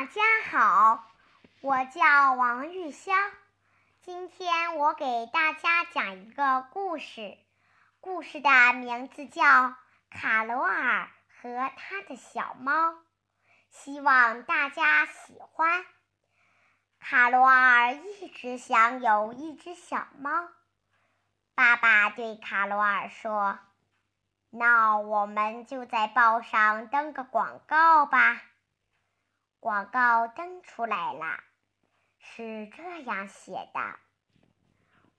大家好，我叫王玉潇，今天我给大家讲一个故事，故事的名字叫《卡罗尔和他的小猫》，希望大家喜欢。卡罗尔一直想有一只小猫，爸爸对卡罗尔说：“那我们就在报上登个广告吧。”广告登出来了，是这样写的：“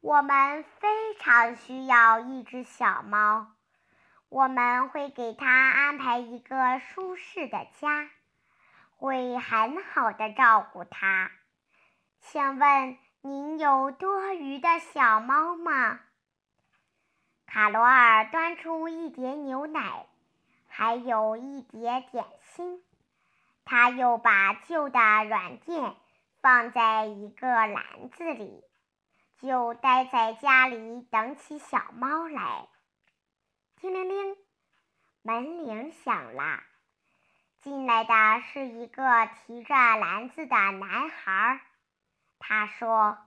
我们非常需要一只小猫，我们会给它安排一个舒适的家，会很好的照顾它。请问您有多余的小猫吗？”卡罗尔端出一碟牛奶，还有一碟点心。他又把旧的软垫放在一个篮子里，就待在家里等起小猫来。叮铃铃，门铃响了。进来的是一个提着篮子的男孩。他说：“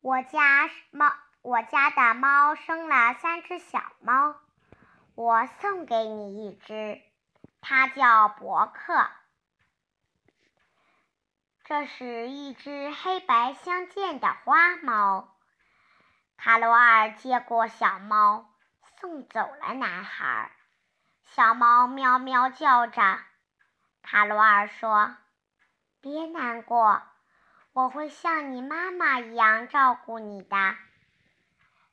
我家猫，我家的猫生了三只小猫，我送给你一只，它叫伯克。”这是一只黑白相间的花猫。卡罗尔接过小猫，送走了男孩。小猫喵喵叫着。卡罗尔说：“别难过，我会像你妈妈一样照顾你的。”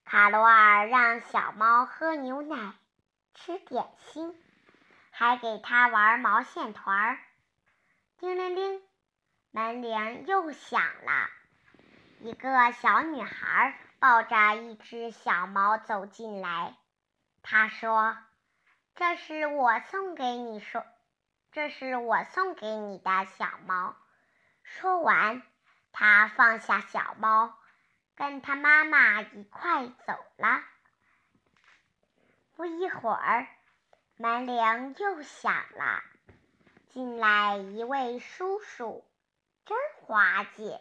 卡罗尔让小猫喝牛奶，吃点心，还给它玩毛线团儿。叮铃铃。门铃又响了，一个小女孩抱着一只小猫走进来。她说：“这是我送给你说，这是我送给你的小猫。”说完，她放下小猫，跟她妈妈一块走了。不一会儿，门铃又响了，进来一位叔叔。真滑稽！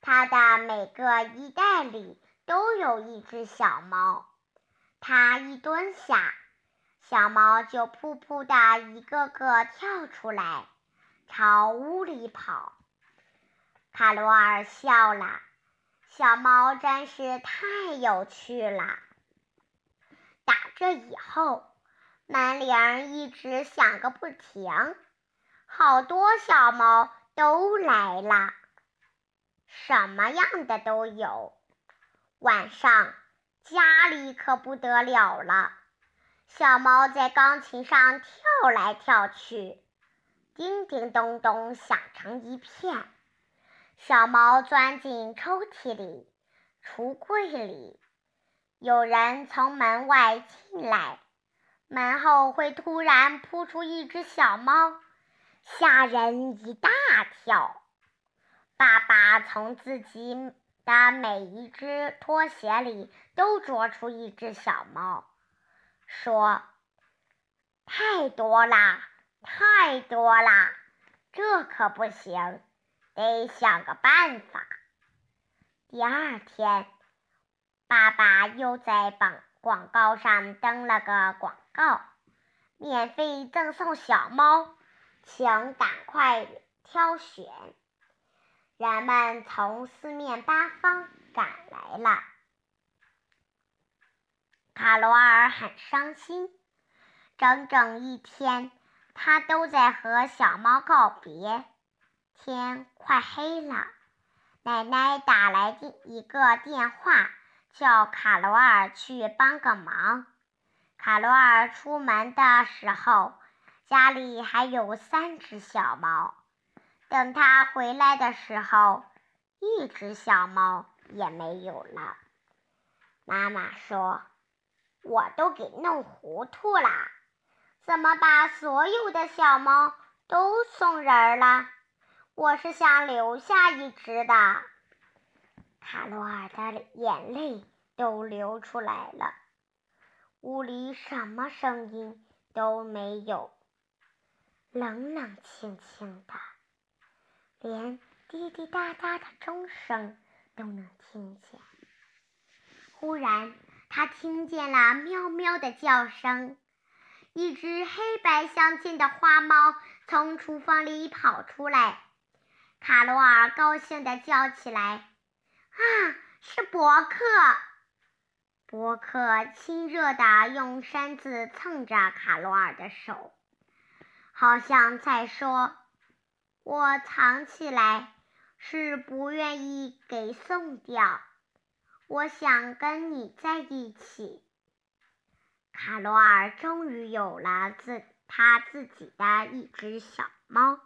他的每个衣袋里都有一只小猫。他一蹲下，小猫就噗噗的一个个跳出来，朝屋里跑。卡罗尔笑了，小猫真是太有趣了。打这以后，门铃一直响个不停，好多小猫。都来了，什么样的都有。晚上家里可不得了了，小猫在钢琴上跳来跳去，叮叮咚咚响成一片。小猫钻进抽屉里、橱柜里，有人从门外进来，门后会突然扑出一只小猫。吓人一大跳！爸爸从自己的每一只拖鞋里都捉出一只小猫，说：“太多啦，太多啦，这可不行，得想个办法。”第二天，爸爸又在广广告上登了个广告，免费赠送小猫。请赶快挑选！人们从四面八方赶来了。卡罗尔很伤心，整整一天，他都在和小猫告别。天快黑了，奶奶打来一个电话，叫卡罗尔去帮个忙。卡罗尔出门的时候。家里还有三只小猫，等他回来的时候，一只小猫也没有了。妈妈说：“我都给弄糊涂了，怎么把所有的小猫都送人了？我是想留下一只的。”卡罗尔的眼泪都流出来了。屋里什么声音都没有。冷冷清清的。连滴滴答答的钟声都能听见。忽然，他听见了喵喵的叫声，一只黑白相间的花猫从厨房里跑出来。卡罗尔高兴地叫起来：“啊，是伯克！”伯克亲热地用扇子蹭着卡罗尔的手，好像在说：“我藏起来是不愿意给送掉，我想跟你在一起。”卡罗尔终于有了自他自己的一只小猫。